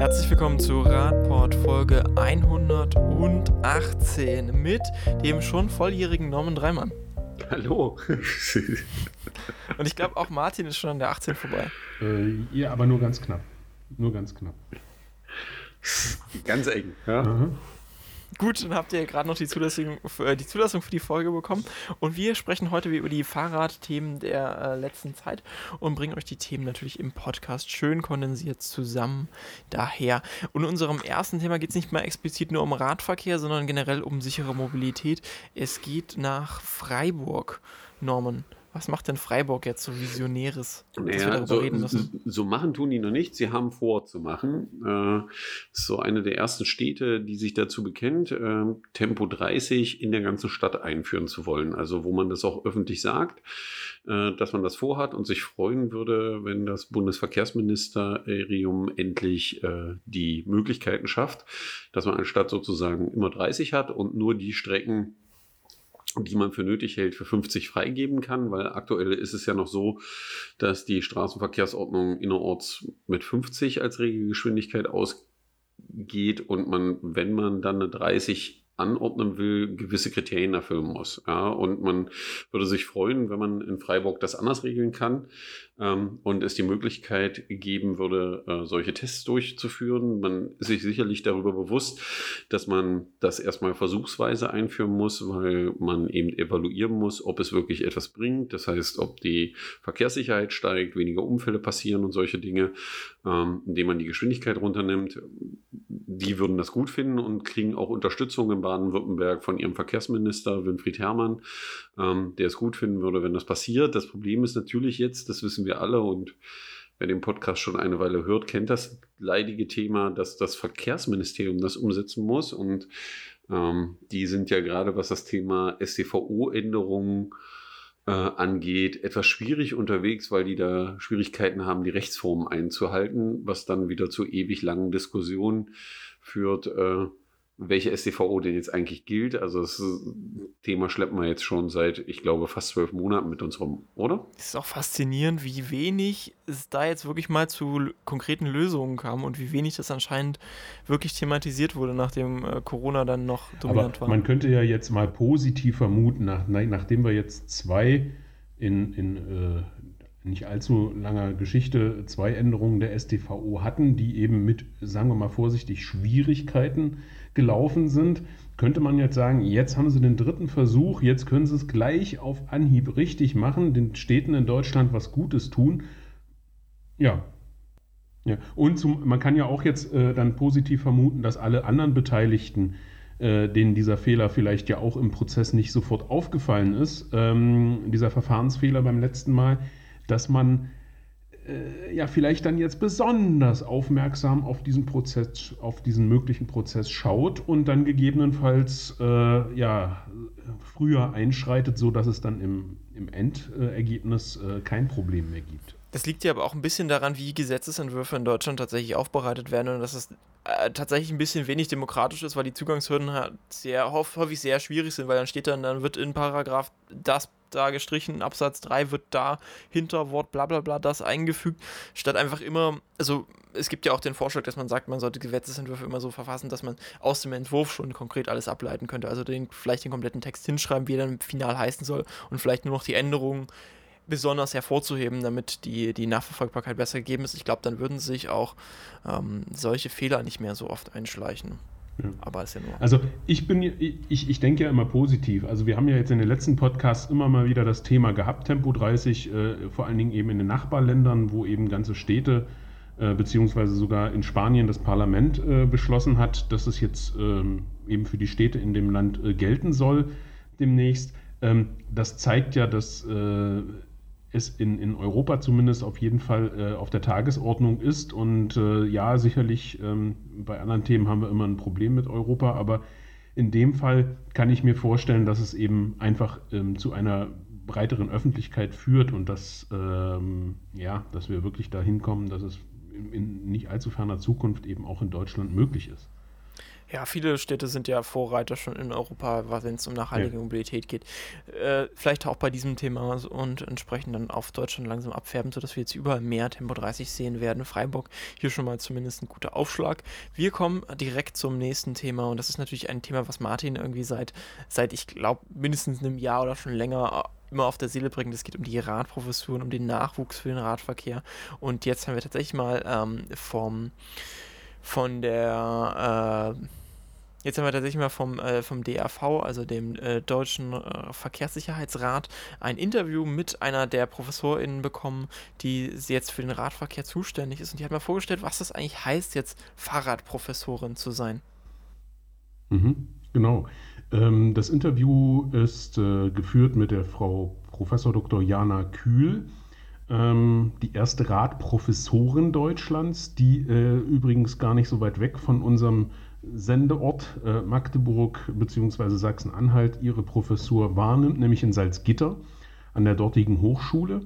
Herzlich willkommen zu Radport Folge 118 mit dem schon volljährigen Norman Dreimann. Hallo. Und ich glaube auch Martin ist schon an der 18 vorbei. Äh, ja, aber nur ganz knapp. Nur ganz knapp. Ganz eng, ja. Aha. Gut, dann habt ihr gerade noch die Zulassung, für, die Zulassung für die Folge bekommen. Und wir sprechen heute über die Fahrradthemen der äh, letzten Zeit und bringen euch die Themen natürlich im Podcast schön kondensiert zusammen daher. Und in unserem ersten Thema geht es nicht mal explizit nur um Radverkehr, sondern generell um sichere Mobilität. Es geht nach Freiburg, Norman. Was macht denn Freiburg jetzt so Visionäres, Naja, darüber so, so machen tun die noch nicht. Sie haben vor zu machen. Äh, ist so eine der ersten Städte, die sich dazu bekennt, äh, Tempo 30 in der ganzen Stadt einführen zu wollen. Also wo man das auch öffentlich sagt, äh, dass man das vorhat und sich freuen würde, wenn das Bundesverkehrsministerium endlich äh, die Möglichkeiten schafft, dass man anstatt sozusagen immer 30 hat und nur die Strecken die man für nötig hält, für 50 freigeben kann, weil aktuell ist es ja noch so, dass die Straßenverkehrsordnung innerorts mit 50 als Regelgeschwindigkeit ausgeht und man, wenn man dann eine 30 anordnen will, gewisse Kriterien erfüllen muss. Ja, und man würde sich freuen, wenn man in Freiburg das anders regeln kann ähm, und es die Möglichkeit geben würde, äh, solche Tests durchzuführen. Man ist sich sicherlich darüber bewusst, dass man das erstmal versuchsweise einführen muss, weil man eben evaluieren muss, ob es wirklich etwas bringt. Das heißt, ob die Verkehrssicherheit steigt, weniger Unfälle passieren und solche Dinge, ähm, indem man die Geschwindigkeit runternimmt. Die würden das gut finden und kriegen auch Unterstützung in Baden-Württemberg von ihrem Verkehrsminister Winfried Herrmann, ähm, der es gut finden würde, wenn das passiert. Das Problem ist natürlich jetzt, das wissen wir alle und wer den Podcast schon eine Weile hört, kennt das leidige Thema, dass das Verkehrsministerium das umsetzen muss. Und ähm, die sind ja gerade, was das Thema StVO-Änderungen äh, angeht, etwas schwierig unterwegs, weil die da Schwierigkeiten haben, die Rechtsformen einzuhalten, was dann wieder zu ewig langen Diskussionen führt, äh, welche StVO denn jetzt eigentlich gilt. Also das Thema schleppen wir jetzt schon seit, ich glaube, fast zwölf Monaten mit uns rum, oder? Es ist auch faszinierend, wie wenig es da jetzt wirklich mal zu konkreten Lösungen kam und wie wenig das anscheinend wirklich thematisiert wurde, nachdem äh, Corona dann noch dominant Aber war. man könnte ja jetzt mal positiv vermuten, nach, na- nachdem wir jetzt zwei in, in äh, nicht allzu langer Geschichte zwei Änderungen der StVO hatten, die eben mit, sagen wir mal vorsichtig, Schwierigkeiten gelaufen sind, könnte man jetzt sagen, jetzt haben sie den dritten Versuch, jetzt können sie es gleich auf Anhieb richtig machen, den Städten in Deutschland was Gutes tun. Ja, ja, und zum, man kann ja auch jetzt äh, dann positiv vermuten, dass alle anderen Beteiligten, äh, denen dieser Fehler vielleicht ja auch im Prozess nicht sofort aufgefallen ist, ähm, dieser Verfahrensfehler beim letzten Mal, dass man äh, ja vielleicht dann jetzt besonders aufmerksam auf diesen Prozess, auf diesen möglichen Prozess schaut und dann gegebenenfalls äh, ja früher einschreitet, so dass es dann im, im Endergebnis äh, kein Problem mehr gibt. Das liegt ja aber auch ein bisschen daran, wie Gesetzesentwürfe in Deutschland tatsächlich aufbereitet werden und dass es äh, tatsächlich ein bisschen wenig demokratisch ist, weil die Zugangshürden halt sehr häufig häufig sehr schwierig sind, weil dann steht dann, dann wird in Paragraph das da gestrichen, Absatz 3 wird da hinter Wort bla bla bla das eingefügt, statt einfach immer, also es gibt ja auch den Vorschlag, dass man sagt, man sollte Gesetzesentwürfe immer so verfassen, dass man aus dem Entwurf schon konkret alles ableiten könnte. Also den, vielleicht den kompletten Text hinschreiben, wie er dann final heißen soll und vielleicht nur noch die Änderungen besonders hervorzuheben, damit die, die Nachverfolgbarkeit besser gegeben ist. Ich glaube, dann würden sich auch ähm, solche Fehler nicht mehr so oft einschleichen. Ja. Aber ist ja nur. Also ich bin, ich, ich denke ja immer positiv. Also wir haben ja jetzt in den letzten Podcasts immer mal wieder das Thema gehabt, Tempo 30, äh, vor allen Dingen eben in den Nachbarländern, wo eben ganze Städte äh, beziehungsweise sogar in Spanien das Parlament äh, beschlossen hat, dass es jetzt ähm, eben für die Städte in dem Land äh, gelten soll demnächst. Ähm, das zeigt ja, dass äh, es in, in Europa zumindest auf jeden Fall äh, auf der Tagesordnung ist. Und äh, ja, sicherlich ähm, bei anderen Themen haben wir immer ein Problem mit Europa, aber in dem Fall kann ich mir vorstellen, dass es eben einfach ähm, zu einer breiteren Öffentlichkeit führt und dass, ähm, ja, dass wir wirklich dahin kommen, dass es in, in nicht allzu ferner Zukunft eben auch in Deutschland möglich ist. Ja, viele Städte sind ja Vorreiter schon in Europa, wenn es um nachhaltige ja. Mobilität geht. Äh, vielleicht auch bei diesem Thema und entsprechend dann auf Deutschland langsam abfärben, sodass wir jetzt überall mehr Tempo 30 sehen werden. Freiburg hier schon mal zumindest ein guter Aufschlag. Wir kommen direkt zum nächsten Thema und das ist natürlich ein Thema, was Martin irgendwie seit, seit ich glaube, mindestens einem Jahr oder schon länger äh, immer auf der Seele bringt. Es geht um die Radprofessuren, um den Nachwuchs für den Radverkehr. Und jetzt haben wir tatsächlich mal ähm, vom, von der äh, Jetzt haben wir tatsächlich mal vom, äh, vom DAV, also dem äh, Deutschen äh, Verkehrssicherheitsrat, ein Interview mit einer der ProfessorInnen bekommen, die jetzt für den Radverkehr zuständig ist. Und die hat mir vorgestellt, was das eigentlich heißt, jetzt Fahrradprofessorin zu sein. Mhm, genau. Ähm, das Interview ist äh, geführt mit der Frau Professor Dr. Jana Kühl ähm, die erste Radprofessorin Deutschlands, die äh, übrigens gar nicht so weit weg von unserem Sendeort äh, Magdeburg bzw. Sachsen-Anhalt ihre Professur wahrnimmt, nämlich in Salzgitter an der dortigen Hochschule.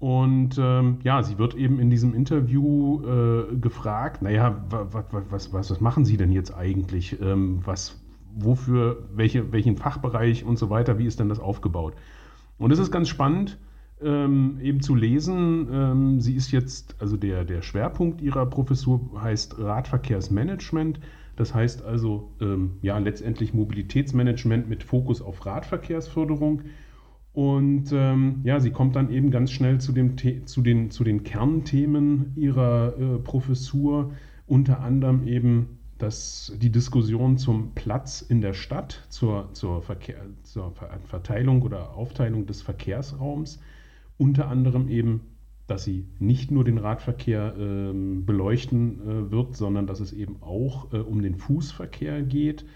Und ähm, ja, sie wird eben in diesem Interview äh, gefragt, naja, was, was, was, machen Sie denn jetzt eigentlich? Ähm, was, wofür, welche, welchen Fachbereich und so weiter, wie ist denn das aufgebaut? Und es ist ganz spannend, ähm, eben zu lesen. Ähm, sie ist jetzt, also der, der Schwerpunkt ihrer Professur heißt Radverkehrsmanagement. Das heißt also ähm, ja letztendlich Mobilitätsmanagement mit Fokus auf Radverkehrsförderung. Und ähm, ja, sie kommt dann eben ganz schnell zu, dem zu, den, zu den Kernthemen ihrer äh, Professur, unter anderem eben das, die Diskussion zum Platz in der Stadt, zur, zur, Verkehr, zur Verteilung oder Aufteilung des Verkehrsraums, unter anderem eben dass sie nicht nur den Radverkehr äh, beleuchten äh, wird, sondern dass es eben auch äh, um den Fußverkehr geht.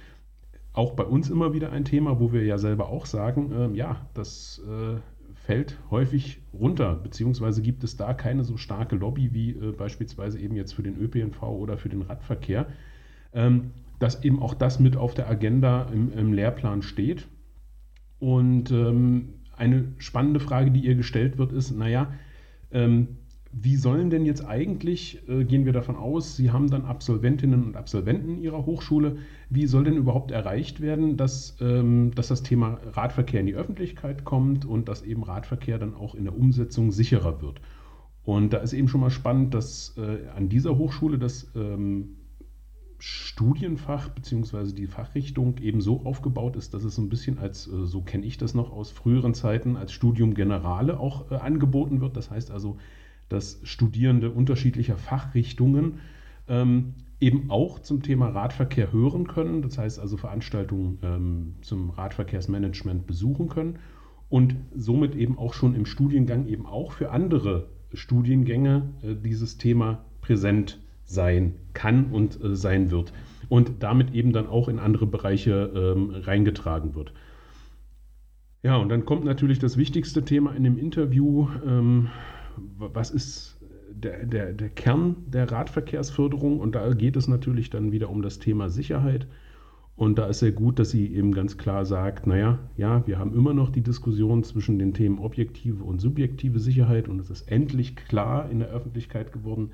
Auch bei uns immer wieder ein Thema, wo wir ja selber auch sagen, ähm, ja, das äh, fällt häufig runter, beziehungsweise gibt es da keine so starke Lobby wie äh, beispielsweise eben jetzt für den ÖPNV oder für den Radverkehr, ähm, dass eben auch das mit auf der Agenda im, im Lehrplan steht. Und ähm, eine spannende Frage, die ihr gestellt wird, ist, naja, ähm, wie sollen denn jetzt eigentlich, äh, gehen wir davon aus, Sie haben dann Absolventinnen und Absolventen Ihrer Hochschule, wie soll denn überhaupt erreicht werden, dass, ähm, dass das Thema Radverkehr in die Öffentlichkeit kommt und dass eben Radverkehr dann auch in der Umsetzung sicherer wird? Und da ist eben schon mal spannend, dass äh, an dieser Hochschule das ähm, Studienfach bzw. die Fachrichtung eben so aufgebaut ist, dass es so ein bisschen als, äh, so kenne ich das noch aus früheren Zeiten, als Studium Generale auch äh, angeboten wird. Das heißt also, dass Studierende unterschiedlicher Fachrichtungen ähm, eben auch zum Thema Radverkehr hören können. Das heißt also Veranstaltungen ähm, zum Radverkehrsmanagement besuchen können und somit eben auch schon im Studiengang eben auch für andere Studiengänge äh, dieses Thema präsent sein kann und äh, sein wird. Und damit eben dann auch in andere Bereiche ähm, reingetragen wird. Ja, und dann kommt natürlich das wichtigste Thema in dem Interview. Ähm, was ist der, der, der Kern der Radverkehrsförderung? Und da geht es natürlich dann wieder um das Thema Sicherheit. Und da ist sehr gut, dass sie eben ganz klar sagt, naja, ja, wir haben immer noch die Diskussion zwischen den Themen objektive und subjektive Sicherheit und es ist endlich klar in der Öffentlichkeit geworden,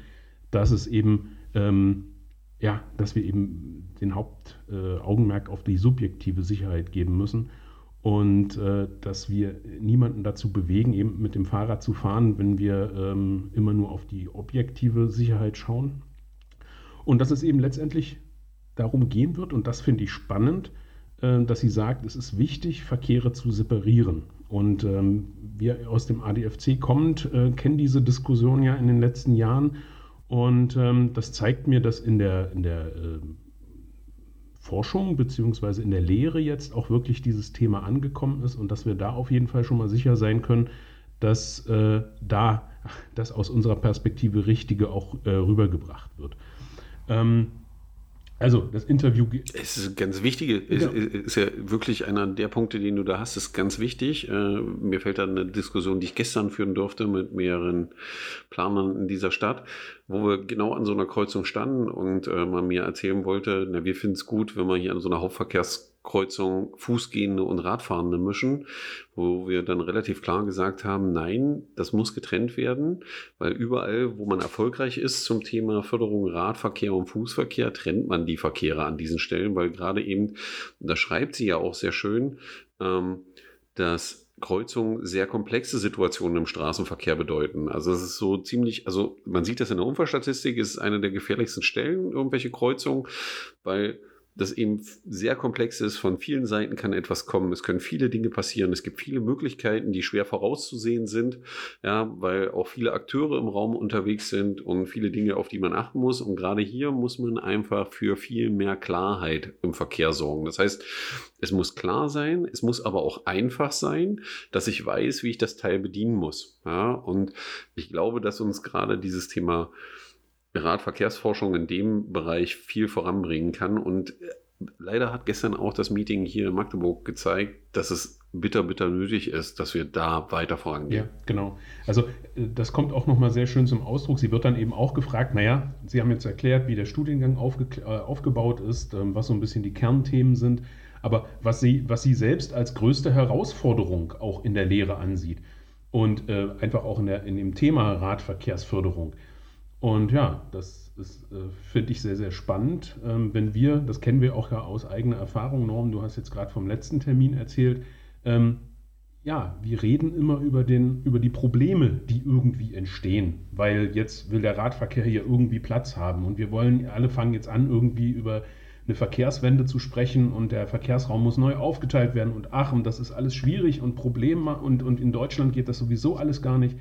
dass es eben, ähm, ja, dass wir eben den Hauptaugenmerk äh, auf die subjektive Sicherheit geben müssen und äh, dass wir niemanden dazu bewegen, eben mit dem Fahrrad zu fahren, wenn wir ähm, immer nur auf die objektive Sicherheit schauen. Und dass es eben letztendlich darum gehen wird, und das finde ich spannend, äh, dass sie sagt, es ist wichtig, Verkehre zu separieren. Und ähm, wir aus dem ADFC kommend äh, kennen diese Diskussion ja in den letzten Jahren und ähm, das zeigt mir, dass in der, in der äh, Forschung bzw. in der Lehre jetzt auch wirklich dieses Thema angekommen ist und dass wir da auf jeden Fall schon mal sicher sein können, dass äh, da das aus unserer Perspektive Richtige auch äh, rübergebracht wird. Ähm, also das Interview. Es ist ganz wichtig, ja. ist, ist, ja wirklich einer der Punkte, den du da hast, ist ganz wichtig. Äh, mir fällt da eine Diskussion, die ich gestern führen durfte mit mehreren Planern in dieser Stadt, wo wir genau an so einer Kreuzung standen und äh, man mir erzählen wollte, na, wir finden es gut, wenn man hier an so einer Hauptverkehrs Kreuzung Fußgehende und Radfahrende mischen, wo wir dann relativ klar gesagt haben, nein, das muss getrennt werden, weil überall, wo man erfolgreich ist zum Thema Förderung Radverkehr und Fußverkehr, trennt man die Verkehre an diesen Stellen, weil gerade eben, da schreibt sie ja auch sehr schön, ähm, dass Kreuzungen sehr komplexe Situationen im Straßenverkehr bedeuten. Also es ist so ziemlich, also man sieht das in der Unfallstatistik, ist eine der gefährlichsten Stellen, irgendwelche Kreuzungen, weil das eben sehr komplex ist. Von vielen Seiten kann etwas kommen. Es können viele Dinge passieren. Es gibt viele Möglichkeiten, die schwer vorauszusehen sind, ja, weil auch viele Akteure im Raum unterwegs sind und viele Dinge, auf die man achten muss. Und gerade hier muss man einfach für viel mehr Klarheit im Verkehr sorgen. Das heißt, es muss klar sein, es muss aber auch einfach sein, dass ich weiß, wie ich das Teil bedienen muss. Ja, und ich glaube, dass uns gerade dieses Thema Radverkehrsforschung in dem Bereich viel voranbringen kann. Und äh, leider hat gestern auch das Meeting hier in Magdeburg gezeigt, dass es bitter, bitter nötig ist, dass wir da weiter vorangehen. Ja, genau. Also äh, das kommt auch nochmal sehr schön zum Ausdruck. Sie wird dann eben auch gefragt, naja, Sie haben jetzt erklärt, wie der Studiengang aufge äh, aufgebaut ist, ähm, was so ein bisschen die Kernthemen sind, aber was Sie, was Sie selbst als größte Herausforderung auch in der Lehre ansieht und äh, einfach auch in, der, in dem Thema Radverkehrsförderung. Und ja, das ist, äh, finde ich, sehr, sehr spannend. Ähm, wenn wir, das kennen wir auch ja aus eigener Erfahrung, Norm, du hast jetzt gerade vom letzten Termin erzählt, ähm, ja, wir reden immer über, den, über die Probleme, die irgendwie entstehen, weil jetzt will der Radverkehr hier irgendwie Platz haben und wir wollen, alle fangen jetzt an, irgendwie über eine Verkehrswende zu sprechen und der Verkehrsraum muss neu aufgeteilt werden und ach, und das ist alles schwierig und Problem und, und in Deutschland geht das sowieso alles gar nicht.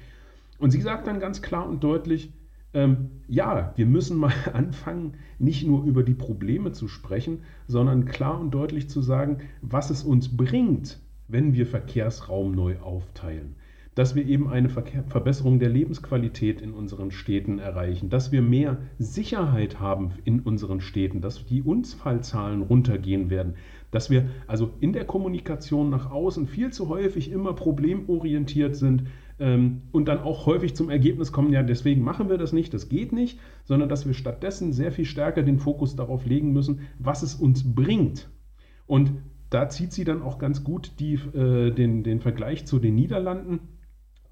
Und sie sagt dann ganz klar und deutlich, ähm, ja, wir müssen mal anfangen, nicht nur über die Probleme zu sprechen, sondern klar und deutlich zu sagen, was es uns bringt, wenn wir Verkehrsraum neu aufteilen. Dass wir eben eine Verbesserung der Lebensqualität in unseren Städten erreichen, dass wir mehr Sicherheit haben in unseren Städten, dass die Unfallzahlen runtergehen werden, dass wir also in der Kommunikation nach außen viel zu häufig immer problemorientiert sind, und dann auch häufig zum Ergebnis kommen, ja, deswegen machen wir das nicht, das geht nicht, sondern dass wir stattdessen sehr viel stärker den Fokus darauf legen müssen, was es uns bringt. Und da zieht sie dann auch ganz gut die, äh, den, den Vergleich zu den Niederlanden,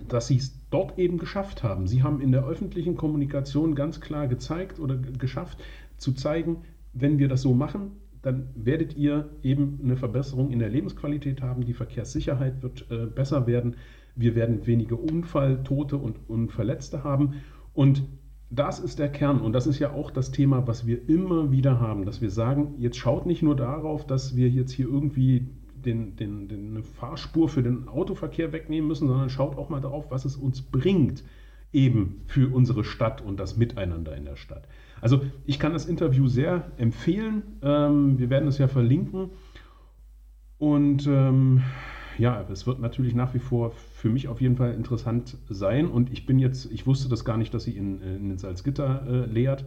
dass sie es dort eben geschafft haben. Sie haben in der öffentlichen Kommunikation ganz klar gezeigt oder geschafft zu zeigen, wenn wir das so machen, dann werdet ihr eben eine Verbesserung in der Lebensqualität haben, die Verkehrssicherheit wird äh, besser werden wir werden weniger Unfalltote und, und Verletzte haben. Und das ist der Kern und das ist ja auch das Thema, was wir immer wieder haben, dass wir sagen, jetzt schaut nicht nur darauf, dass wir jetzt hier irgendwie den, den, den, eine Fahrspur für den Autoverkehr wegnehmen müssen, sondern schaut auch mal darauf, was es uns bringt, eben für unsere Stadt und das Miteinander in der Stadt. Also ich kann das Interview sehr empfehlen. Ähm, wir werden es ja verlinken. Und ähm, ja, es wird natürlich nach wie vor für mich auf jeden Fall interessant sein. Und ich bin jetzt, ich wusste das gar nicht, dass sie in, in Salzgitter äh, lehrt.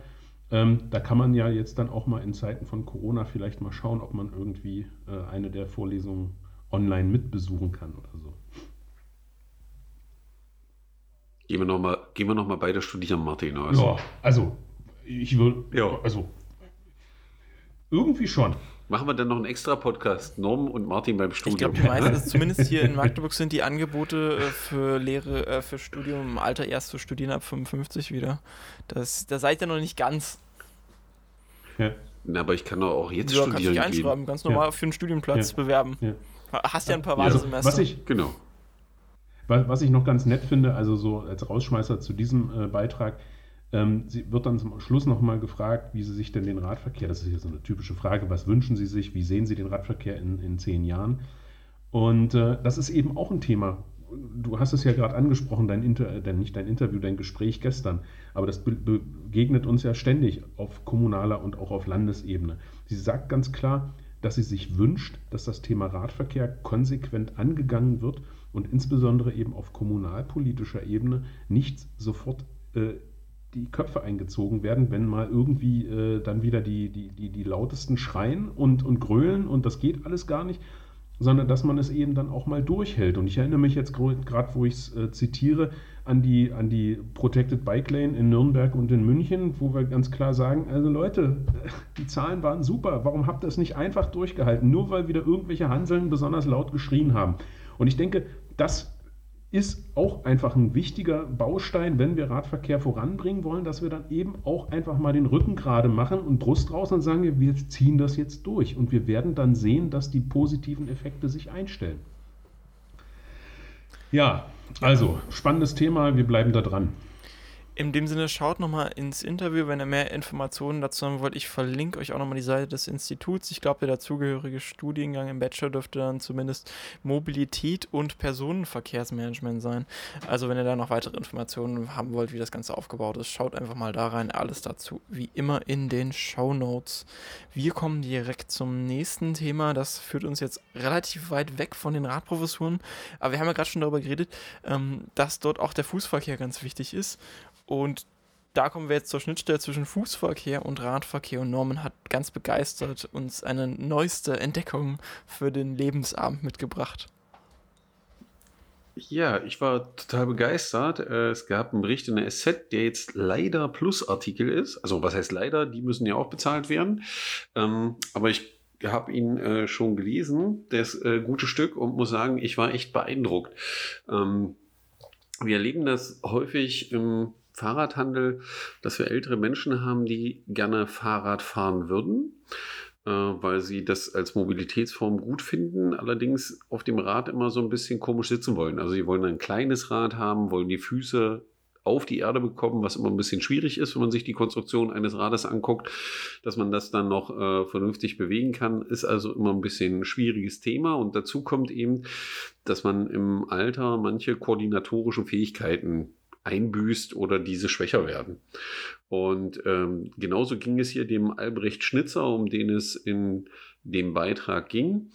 Ähm, da kann man ja jetzt dann auch mal in Zeiten von Corona vielleicht mal schauen, ob man irgendwie äh, eine der Vorlesungen online mitbesuchen kann oder so. Gehen wir nochmal noch, beide studieren, Martin. Also. Ja, also ich würde, ja. also irgendwie schon. Machen wir dann noch einen extra Podcast, Norm und Martin beim Studium. Ich glaube, die meisten, zumindest hier in Magdeburg, sind die Angebote äh, für Lehre, äh, für Studium im Alter erst zu studieren ab 55 wieder. Das, da seid ihr noch nicht ganz. Ja. Na, aber ich kann doch auch jetzt ja, studieren. kannst dich einschreiben, gehen. ganz normal ja. für einen Studienplatz ja. bewerben. Ja. Hast ja ein paar Wahlsemester. Also, was ich, genau. Was ich noch ganz nett finde, also so als Rausschmeißer zu diesem äh, Beitrag, ähm, sie wird dann zum Schluss nochmal gefragt, wie Sie sich denn den Radverkehr, das ist ja so eine typische Frage, was wünschen Sie sich, wie sehen Sie den Radverkehr in, in zehn Jahren? Und äh, das ist eben auch ein Thema. Du hast es ja gerade angesprochen, dein Inter, dein, nicht dein Interview, dein Gespräch gestern, aber das be begegnet uns ja ständig auf kommunaler und auch auf Landesebene. Sie sagt ganz klar, dass sie sich wünscht, dass das Thema Radverkehr konsequent angegangen wird und insbesondere eben auf kommunalpolitischer Ebene nicht sofort äh, die Köpfe eingezogen werden, wenn mal irgendwie äh, dann wieder die, die, die, die lautesten schreien und, und grölen und das geht alles gar nicht, sondern dass man es eben dann auch mal durchhält. Und ich erinnere mich jetzt gerade, wo ich es äh, zitiere, an die, an die Protected Bike Lane in Nürnberg und in München, wo wir ganz klar sagen, also Leute, die Zahlen waren super, warum habt ihr es nicht einfach durchgehalten, nur weil wieder irgendwelche Hanseln besonders laut geschrien haben. Und ich denke, das ist auch einfach ein wichtiger Baustein, wenn wir Radverkehr voranbringen wollen, dass wir dann eben auch einfach mal den Rücken gerade machen und Brust raus und sagen, wir ziehen das jetzt durch. Und wir werden dann sehen, dass die positiven Effekte sich einstellen. Ja, also spannendes Thema, wir bleiben da dran. In dem Sinne, schaut nochmal ins Interview, wenn ihr mehr Informationen dazu haben wollt. Ich verlinke euch auch nochmal die Seite des Instituts. Ich glaube, der dazugehörige Studiengang im Bachelor dürfte dann zumindest Mobilität und Personenverkehrsmanagement sein. Also, wenn ihr da noch weitere Informationen haben wollt, wie das Ganze aufgebaut ist, schaut einfach mal da rein. Alles dazu, wie immer, in den Show Notes. Wir kommen direkt zum nächsten Thema. Das führt uns jetzt relativ weit weg von den Radprofessuren. Aber wir haben ja gerade schon darüber geredet, ähm, dass dort auch der Fußverkehr ganz wichtig ist. Und da kommen wir jetzt zur Schnittstelle zwischen Fußverkehr und Radverkehr und Norman hat ganz begeistert uns eine neueste Entdeckung für den Lebensabend mitgebracht. Ja, ich war total begeistert. Äh, es gab einen Bericht in der SZ, der jetzt leider Plus-Artikel ist. Also was heißt leider? Die müssen ja auch bezahlt werden. Ähm, aber ich habe ihn äh, schon gelesen, das äh, gute Stück, und muss sagen, ich war echt beeindruckt. Ähm, wir erleben das häufig im Fahrradhandel, dass wir ältere Menschen haben, die gerne Fahrrad fahren würden, äh, weil sie das als Mobilitätsform gut finden, allerdings auf dem Rad immer so ein bisschen komisch sitzen wollen. Also sie wollen ein kleines Rad haben, wollen die Füße auf die Erde bekommen, was immer ein bisschen schwierig ist, wenn man sich die Konstruktion eines Rades anguckt, dass man das dann noch äh, vernünftig bewegen kann, ist also immer ein bisschen ein schwieriges Thema. Und dazu kommt eben, dass man im Alter manche koordinatorischen Fähigkeiten einbüßt oder diese schwächer werden. Und ähm, genauso ging es hier dem Albrecht Schnitzer, um den es in dem Beitrag ging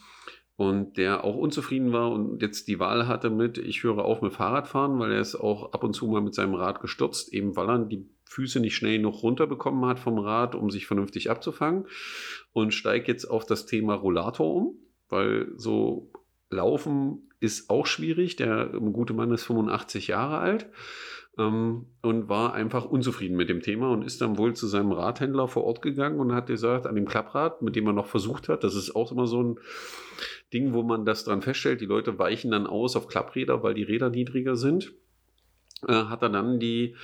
und der auch unzufrieden war und jetzt die Wahl hatte mit, ich höre auf mit Fahrradfahren, weil er ist auch ab und zu mal mit seinem Rad gestürzt, eben weil er die Füße nicht schnell noch runterbekommen hat vom Rad, um sich vernünftig abzufangen und steigt jetzt auf das Thema Rollator um, weil so Laufen ist auch schwierig. Der gute Mann ist 85 Jahre alt ähm, und war einfach unzufrieden mit dem Thema und ist dann wohl zu seinem Radhändler vor Ort gegangen und hat gesagt, an dem Klapprad, mit dem er noch versucht hat, das ist auch immer so ein Ding, wo man das dran feststellt, die Leute weichen dann aus auf Klappräder, weil die Räder niedriger sind äh, hat er dann die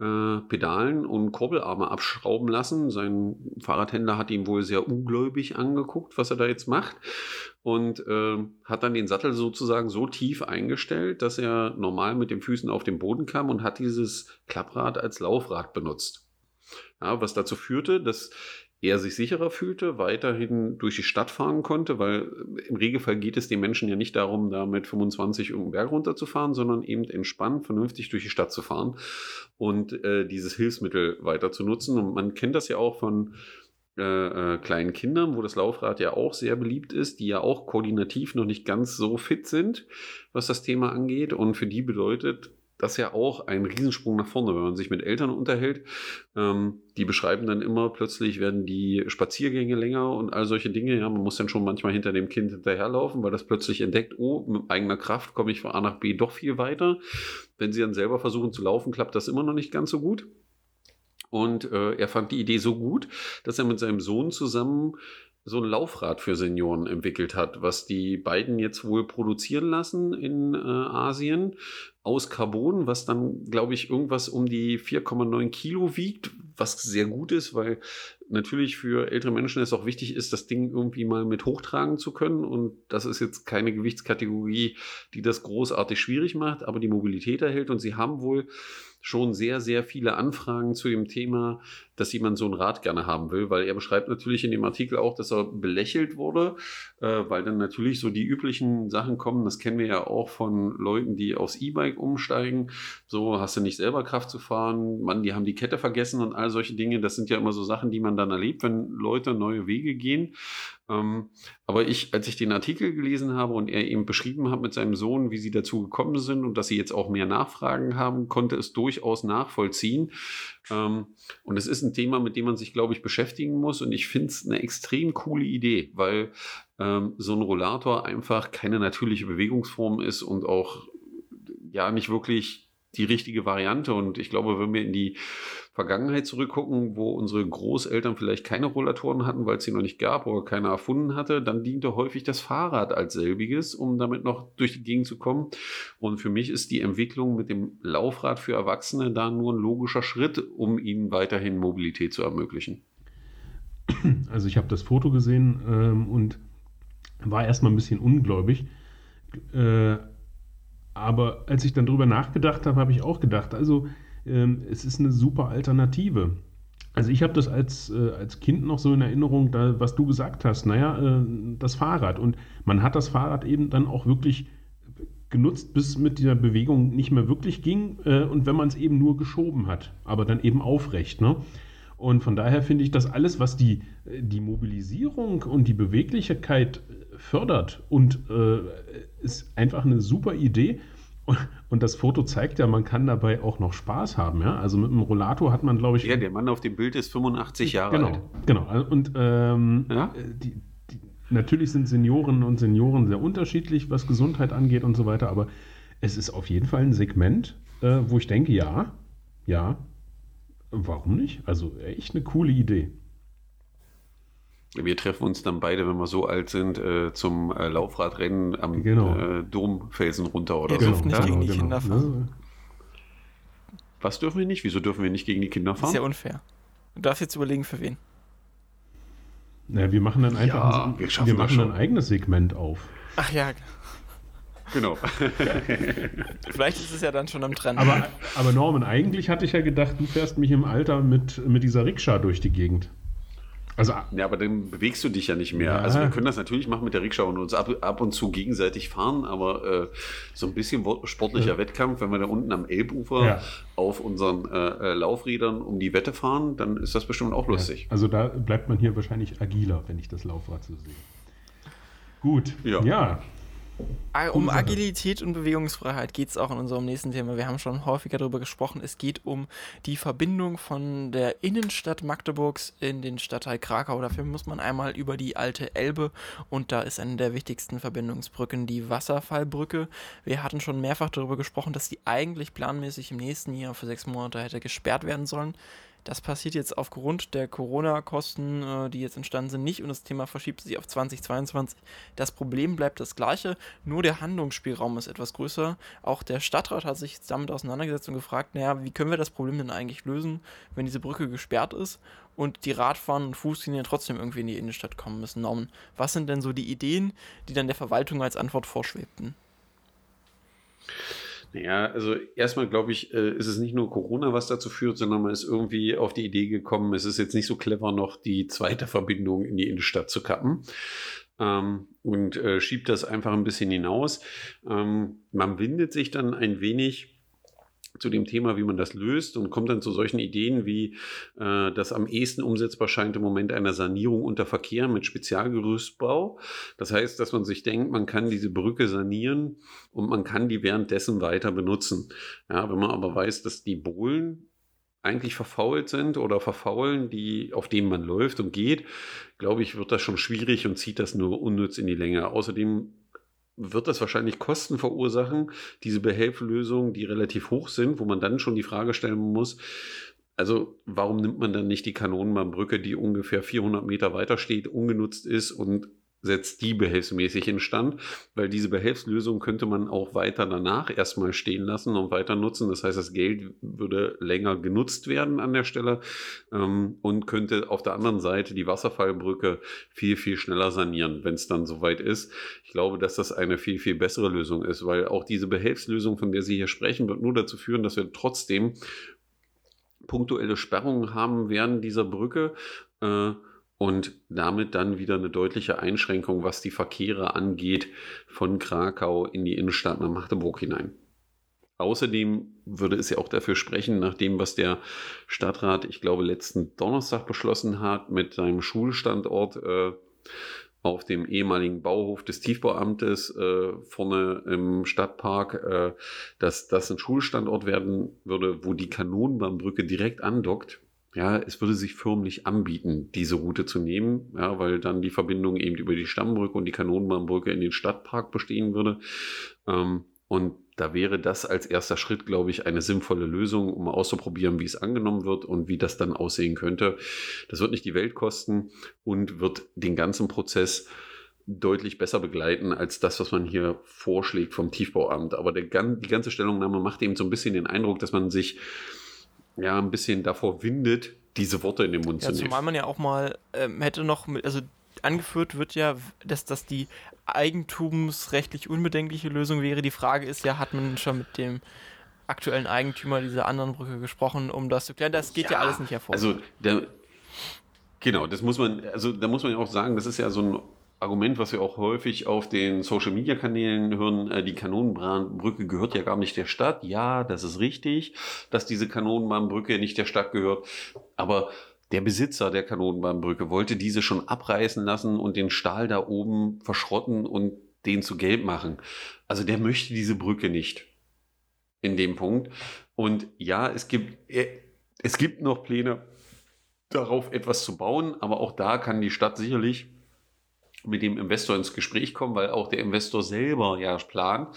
äh, Pedalen und Kurbelarme abschrauben lassen. Sein Fahrradhändler hat ihn wohl sehr ungläubig angeguckt, was er da jetzt macht. Und äh, hat dann den Sattel sozusagen so tief eingestellt, dass er normal mit den Füßen auf den Boden kam und hat dieses Klapprad als Laufrad benutzt. Ja, was dazu führte, dass er sich sicherer fühlte, weiterhin durch die Stadt fahren konnte, weil im Regelfall geht es den Menschen ja nicht darum, da mit 25 irgendeinen Berg runterzufahren, sondern eben entspannt, vernünftig durch die Stadt zu fahren und äh, dieses Hilfsmittel weiter zu nutzen. Und man kennt das ja auch von äh, äh, kleinen Kindern, wo das Laufrad ja auch sehr beliebt ist, die ja auch koordinativ noch nicht ganz so fit sind, was das Thema angeht. Und für die bedeutet das ja auch ein Riesensprung nach vorne, wenn man sich mit Eltern unterhält. Ähm, die beschreiben dann immer, plötzlich werden die Spaziergänge länger und all solche Dinge. Ja, man muss dann schon manchmal hinter dem Kind hinterherlaufen, weil das plötzlich entdeckt, oh, mit eigener Kraft komme ich von A nach B doch viel weiter. Wenn sie dann selber versuchen zu laufen, klappt das immer noch nicht ganz so gut. Und äh, er fand die Idee so gut, dass er mit seinem Sohn zusammen so ein Laufrad für Senioren entwickelt hat, was die beiden jetzt wohl produzieren lassen in äh, Asien aus Carbon, was dann, glaube ich, irgendwas um die 4,9 Kilo wiegt, was sehr gut ist, weil natürlich für ältere Menschen es auch wichtig ist, das Ding irgendwie mal mit hochtragen zu können. Und das ist jetzt keine Gewichtskategorie, die das großartig schwierig macht, aber die Mobilität erhält. Und sie haben wohl schon sehr, sehr viele Anfragen zu dem Thema, dass jemand so ein Rad gerne haben will, weil er beschreibt natürlich in dem Artikel auch, dass er belächelt wurde, äh, weil dann natürlich so die üblichen Sachen kommen. Das kennen wir ja auch von Leuten, die aufs E-Bike umsteigen. So hast du nicht selber Kraft zu fahren, Mann, die haben die Kette vergessen und all solche Dinge. Das sind ja immer so Sachen, die man dann erlebt, wenn Leute neue Wege gehen. Ähm, aber ich, als ich den Artikel gelesen habe und er eben beschrieben hat mit seinem Sohn, wie sie dazu gekommen sind und dass sie jetzt auch mehr Nachfragen haben, konnte es durchaus nachvollziehen. Ähm, und es ist ein Thema, mit dem man sich, glaube ich, beschäftigen muss. Und ich finde es eine extrem coole Idee, weil ähm, so ein Rollator einfach keine natürliche Bewegungsform ist und auch ja nicht wirklich die richtige Variante. Und ich glaube, wenn wir in die Vergangenheit zurückgucken, wo unsere Großeltern vielleicht keine Rollatoren hatten, weil es sie noch nicht gab oder keiner erfunden hatte, dann diente häufig das Fahrrad als selbiges, um damit noch durch die Gegend zu kommen. Und für mich ist die Entwicklung mit dem Laufrad für Erwachsene da nur ein logischer Schritt, um ihnen weiterhin Mobilität zu ermöglichen. Also ich habe das Foto gesehen ähm, und war erstmal ein bisschen ungläubig. Äh, aber als ich dann drüber nachgedacht habe, habe ich auch gedacht, also ähm, es ist eine super Alternative. Also ich habe das als, äh, als Kind noch so in Erinnerung, da, was du gesagt hast, naja, äh, das Fahrrad. Und man hat das Fahrrad eben dann auch wirklich genutzt, bis mit dieser Bewegung nicht mehr wirklich ging. Äh, und wenn man es eben nur geschoben hat, aber dann eben aufrecht. Ne? Und von daher finde ich, dass alles, was die, die Mobilisierung und die Beweglichkeit fördert und äh, ist einfach eine super Idee. Und das Foto zeigt ja, man kann dabei auch noch Spaß haben. Ja? Also mit einem Rollator hat man, glaube ich. Ja, der Mann auf dem Bild ist 85 Jahre genau, alt. Genau. Und ähm, ja? die, die, natürlich sind Senioren und Senioren sehr unterschiedlich, was Gesundheit angeht und so weiter. Aber es ist auf jeden Fall ein Segment, äh, wo ich denke, ja, ja, warum nicht? Also echt eine coole Idee. Wir treffen uns dann beide, wenn wir so alt sind, äh, zum äh, Laufradrennen am genau. äh, Domfelsen runter oder Ihr so. dürft nicht ja? gegen die genau. Kinder fahren. Was dürfen wir nicht? Wieso dürfen wir nicht gegen die Kinder fahren? Das ist ja unfair. Du darfst jetzt überlegen, für wen. Na, wir machen dann einfach ja, ein, wir, wir machen ein eigenes Segment auf. Ach ja. Genau. Vielleicht ist es ja dann schon am Trend. Aber, aber Norman, eigentlich hatte ich ja gedacht, du fährst mich im Alter mit, mit dieser Rikscha durch die Gegend. Also, ja, aber dann bewegst du dich ja nicht mehr. Ja. Also wir können das natürlich machen mit der Rikscha und uns ab, ab und zu gegenseitig fahren, aber äh, so ein bisschen sportlicher ja. Wettkampf, wenn wir da unten am Elbufer ja. auf unseren äh, äh, Laufrädern um die Wette fahren, dann ist das bestimmt auch lustig. Also da bleibt man hier wahrscheinlich agiler, wenn ich das Laufrad so sehe. Gut, ja. Um Agilität und Bewegungsfreiheit geht es auch in unserem nächsten Thema. Wir haben schon häufiger darüber gesprochen. Es geht um die Verbindung von der Innenstadt Magdeburgs in den Stadtteil Krakau. Dafür muss man einmal über die alte Elbe und da ist eine der wichtigsten Verbindungsbrücken die Wasserfallbrücke. Wir hatten schon mehrfach darüber gesprochen, dass die eigentlich planmäßig im nächsten Jahr für sechs Monate hätte gesperrt werden sollen. Das passiert jetzt aufgrund der Corona-Kosten, äh, die jetzt entstanden sind, nicht und das Thema verschiebt sich auf 2022. Das Problem bleibt das gleiche, nur der Handlungsspielraum ist etwas größer. Auch der Stadtrat hat sich damit auseinandergesetzt und gefragt, naja, wie können wir das Problem denn eigentlich lösen, wenn diese Brücke gesperrt ist und die Radfahren und Fußlinien trotzdem irgendwie in die Innenstadt kommen müssen. Norman, was sind denn so die Ideen, die dann der Verwaltung als Antwort vorschwebten? Naja, also erstmal glaube ich, äh, ist es nicht nur Corona, was dazu führt, sondern man ist irgendwie auf die Idee gekommen, es ist jetzt nicht so clever, noch die zweite Verbindung in die Innenstadt zu kappen. Ähm, und äh, schiebt das einfach ein bisschen hinaus. Ähm, man windet sich dann ein wenig zu dem Thema, wie man das löst und kommt dann zu solchen Ideen wie, äh, das am ehesten umsetzbar scheint im Moment eine Sanierung unter Verkehr mit Spezialgerüstbau. Das heißt, dass man sich denkt, man kann diese Brücke sanieren und man kann die währenddessen weiter benutzen. Ja, wenn man aber weiß, dass die Bohlen eigentlich verfault sind oder verfaulen, die, auf denen man läuft und geht, glaube ich, wird das schon schwierig und zieht das nur unnütz in die Länge. Außerdem wird das wahrscheinlich Kosten verursachen, diese Behelflösungen, die relativ hoch sind, wo man dann schon die Frage stellen muss, also warum nimmt man dann nicht die Kanonenbahnbrücke, die ungefähr 400 Meter weiter steht, ungenutzt ist und setzt die behelfsmäßig instand, weil diese Behelfslösung könnte man auch weiter danach erstmal stehen lassen und weiter nutzen. Das heißt, das Geld würde länger genutzt werden an der Stelle ähm, und könnte auf der anderen Seite die Wasserfallbrücke viel, viel schneller sanieren, wenn es dann soweit ist. Ich glaube, dass das eine viel, viel bessere Lösung ist, weil auch diese Behelfslösung, von der Sie hier sprechen, wird nur dazu führen, dass wir trotzdem punktuelle Sperrungen haben während dieser Brücke. Äh, und damit dann wieder eine deutliche Einschränkung, was die Verkehre angeht, von Krakau in die Innenstadt nach Magdeburg hinein. Außerdem würde es ja auch dafür sprechen, nach dem, was der Stadtrat, ich glaube, letzten Donnerstag beschlossen hat, mit seinem Schulstandort äh, auf dem ehemaligen Bauhof des Tiefbauamtes äh, vorne im Stadtpark, äh, dass das ein Schulstandort werden würde, wo die Kanonenbahnbrücke direkt andockt ja, es würde sich förmlich anbieten, diese Route zu nehmen, ja, weil dann die Verbindung eben über die Stammbrücke und die Kanonenbahnbrücke in den Stadtpark bestehen würde. Ähm, und da wäre das als erster Schritt, glaube ich, eine sinnvolle Lösung, um auszuprobieren, wie es angenommen wird und wie das dann aussehen könnte. Das wird nicht die Welt kosten und wird den ganzen Prozess deutlich besser begleiten als das, was man hier vorschlägt vom Tiefbauamt. Aber der, die ganze Stellungnahme macht eben so ein bisschen den Eindruck, dass man sich ja ein bisschen davor windet, diese Worte in den Mund ja, zu nehmen. Zumal man ja auch mal ähm, hätte noch, mit, also angeführt wird ja, dass das die eigentumsrechtlich unbedenkliche Lösung wäre. Die Frage ist ja, hat man schon mit dem aktuellen Eigentümer dieser anderen Brücke gesprochen, um das zu klären? Das geht ja, ja alles nicht hervor. Also der, genau, das muss man, also da muss man ja auch sagen, das ist ja so ein Argument, was wir auch häufig auf den Social-Media-Kanälen hören, äh, die Kanonenbahnbrücke gehört ja gar nicht der Stadt. Ja, das ist richtig, dass diese Kanonenbahnbrücke nicht der Stadt gehört. Aber der Besitzer der Kanonenbahnbrücke wollte diese schon abreißen lassen und den Stahl da oben verschrotten und den zu Geld machen. Also der möchte diese Brücke nicht in dem Punkt. Und ja, es gibt, äh, es gibt noch Pläne, darauf etwas zu bauen, aber auch da kann die Stadt sicherlich mit dem Investor ins Gespräch kommen, weil auch der Investor selber ja plant,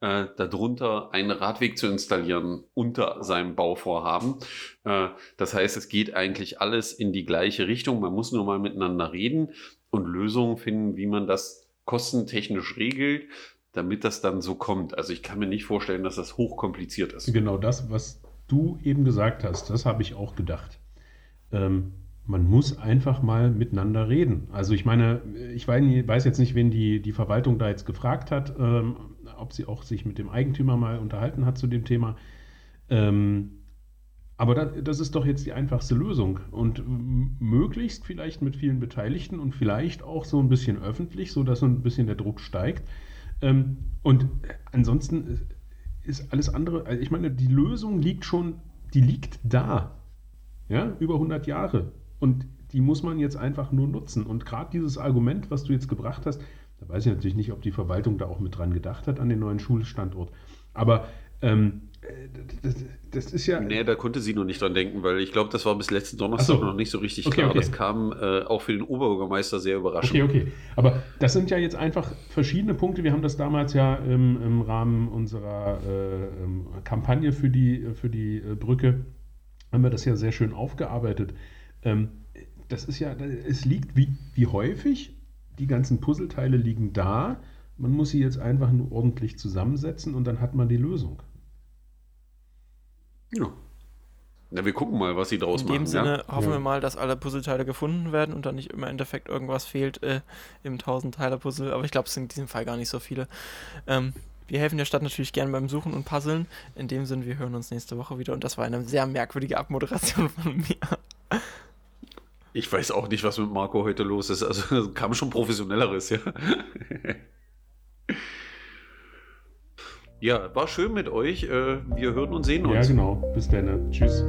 äh, darunter einen Radweg zu installieren unter seinem Bauvorhaben. Äh, das heißt, es geht eigentlich alles in die gleiche Richtung. Man muss nur mal miteinander reden und Lösungen finden, wie man das kostentechnisch regelt, damit das dann so kommt. Also ich kann mir nicht vorstellen, dass das hochkompliziert ist. Genau das, was du eben gesagt hast, das habe ich auch gedacht. Ähm, man muss einfach mal miteinander reden. Also ich meine, ich weiß jetzt nicht, wen die, die Verwaltung da jetzt gefragt hat, ähm, ob sie auch sich mit dem Eigentümer mal unterhalten hat zu dem Thema. Ähm, aber das, das, ist doch jetzt die einfachste Lösung. Und möglichst vielleicht mit vielen Beteiligten und vielleicht auch so ein bisschen öffentlich, sodass so ein bisschen der Druck steigt. Ähm, und ansonsten ist alles andere, also ich meine, die Lösung liegt schon, die liegt da. Ja, über 100 Jahre. Und die muss man jetzt einfach nur nutzen. Und gerade dieses Argument, was du jetzt gebracht hast, da weiß ich natürlich nicht, ob die Verwaltung da auch mit dran gedacht hat an den neuen Schulstandort. Aber ähm, das, das, ist ja. Nee, da konnte sie noch nicht dran denken, weil ich glaube, das war bis letzten Donnerstag so. noch nicht so richtig okay, klar. Okay. Das kam äh, auch für den Oberbürgermeister sehr überraschend. Okay, okay. Aber das sind ja jetzt einfach verschiedene Punkte. Wir haben das damals ja im, im Rahmen unserer äh, ähm, Kampagne für die, für die äh, Brücke, haben wir das ja sehr schön aufgearbeitet. Ähm, das ist ja, es liegt wie, wie häufig, die ganzen Puzzleteile liegen da. Man muss sie jetzt einfach nur ordentlich zusammensetzen und dann hat man die Lösung. Ja. Na, wir gucken mal, was sie draus machen. In dem Sinne ja? hoffen ja. wir mal, dass alle Puzzleteile gefunden werden und dann nicht im Endeffekt irgendwas fehlt äh, im 1000-Teile-Puzzle. Aber ich glaube, es sind in diesem Fall gar nicht so viele. Ähm, wir helfen der Stadt natürlich gerne beim Suchen und Puzzeln. In dem Sinne, wir hören uns nächste Woche wieder und das war eine sehr merkwürdige Abmoderation von mir. Ich weiß auch nicht, was mit Marco heute los ist. Also kam schon professionelleres, ja. ja, war schön mit euch. Äh, wir hören und sehen uns. Ja, genau. Bis dann. Tschüss.